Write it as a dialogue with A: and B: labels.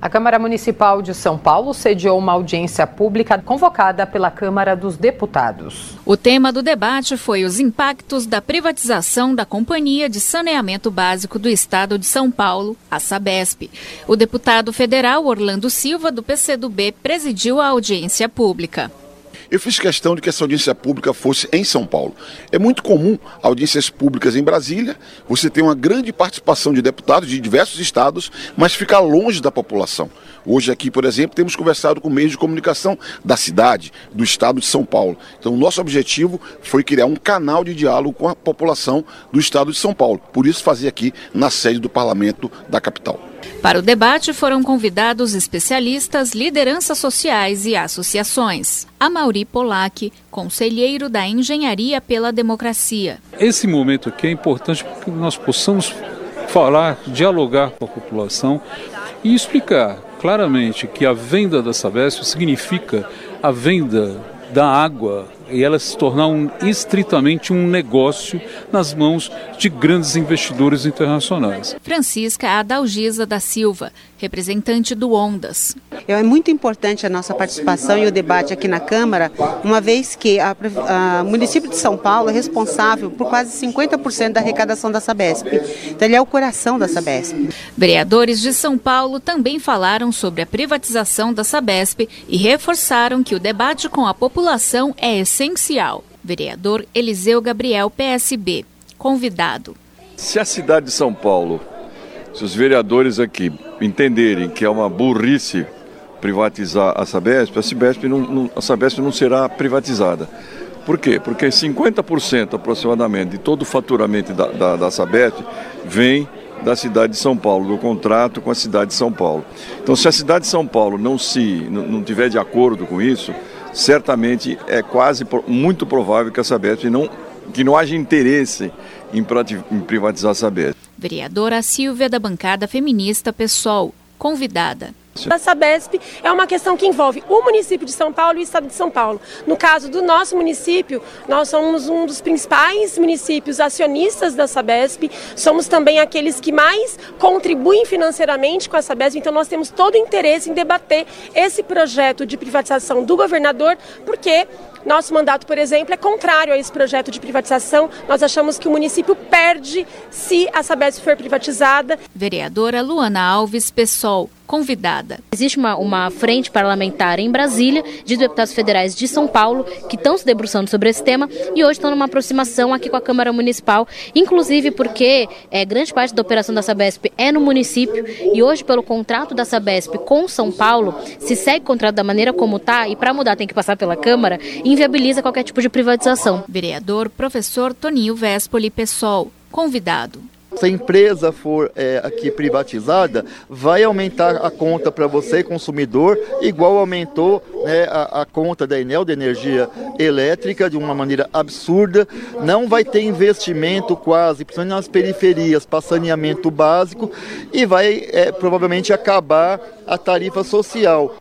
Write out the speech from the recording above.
A: A Câmara Municipal de São Paulo sediou uma audiência pública convocada pela Câmara dos Deputados.
B: O tema do debate foi os impactos da privatização da Companhia de Saneamento Básico do Estado de São Paulo, a Sabesp. O deputado federal Orlando Silva, do PCdoB, presidiu a audiência pública.
C: Eu fiz questão de que essa audiência pública fosse em São Paulo. É muito comum audiências públicas em Brasília, você tem uma grande participação de deputados de diversos estados, mas ficar longe da população. Hoje aqui, por exemplo, temos conversado com meios de comunicação da cidade, do estado de São Paulo. Então, nosso objetivo foi criar um canal de diálogo com a população do estado de São Paulo. Por isso, fazer aqui na sede do parlamento da capital.
B: Para o debate foram convidados especialistas, lideranças sociais e associações. A Mauri Polac, conselheiro da Engenharia pela Democracia.
D: Esse momento aqui é importante para que nós possamos falar, dialogar com a população e explicar claramente que a venda da Sabesp significa a venda da água e ela se tornar um, estritamente um negócio nas mãos de grandes investidores internacionais.
B: Francisca Adalgisa da Silva, representante do Ondas.
E: É muito importante a nossa participação e o debate aqui na Câmara, uma vez que o município de São Paulo é responsável por quase 50% da arrecadação da Sabesp. Então ele é o coração da Sabesp.
B: Vereadores de São Paulo também falaram sobre a privatização da Sabesp e reforçaram que o debate com a população é essencial. Vereador Eliseu Gabriel, PSB. Convidado.
F: Se a cidade de São Paulo, se os vereadores aqui entenderem que é uma burrice privatizar a Sabesp, a Sabesp não, não, a Sabesp não será privatizada. Por quê? Porque 50% aproximadamente de todo o faturamento da, da, da Sabesp vem da cidade de São Paulo, do contrato com a cidade de São Paulo. Então, se a cidade de São Paulo não se não, não tiver de acordo com isso, certamente é quase muito provável que a Sabesp não que não haja interesse em, privatizar a Sabesp.
B: Vereadora Silvia da bancada feminista PSOL, convidada.
G: A Sabesp é uma questão que envolve o município de São Paulo e o estado de São Paulo. No caso do nosso município, nós somos um dos principais municípios acionistas da Sabesp, somos também aqueles que mais contribuem financeiramente com a Sabesp, então nós temos todo o interesse em debater esse projeto de privatização do governador, porque nosso mandato, por exemplo, é contrário a esse projeto de privatização. Nós achamos que o município perde se a Sabesp for privatizada.
B: Vereadora Luana Alves, PSOL convidada.
H: Existe uma, uma frente parlamentar em Brasília de deputados federais de São Paulo que estão se debruçando sobre esse tema e hoje estão numa aproximação aqui com a Câmara Municipal, inclusive porque é, grande parte da operação da Sabesp é no município e hoje, pelo contrato da Sabesp com São Paulo, se segue o contrato da maneira como está e para mudar tem que passar pela Câmara, inviabiliza qualquer tipo de privatização.
B: Vereador professor Toninho Vespoli Pessoal, convidado.
I: Se a empresa for é, aqui privatizada, vai aumentar a conta para você, consumidor, igual aumentou né, a, a, conta da Enel de energia elétrica de uma maneira absurda. Não vai ter investimento quase, principalmente nas periferias, para saneamento básico, e vai é, provavelmente acabar a tarifa social.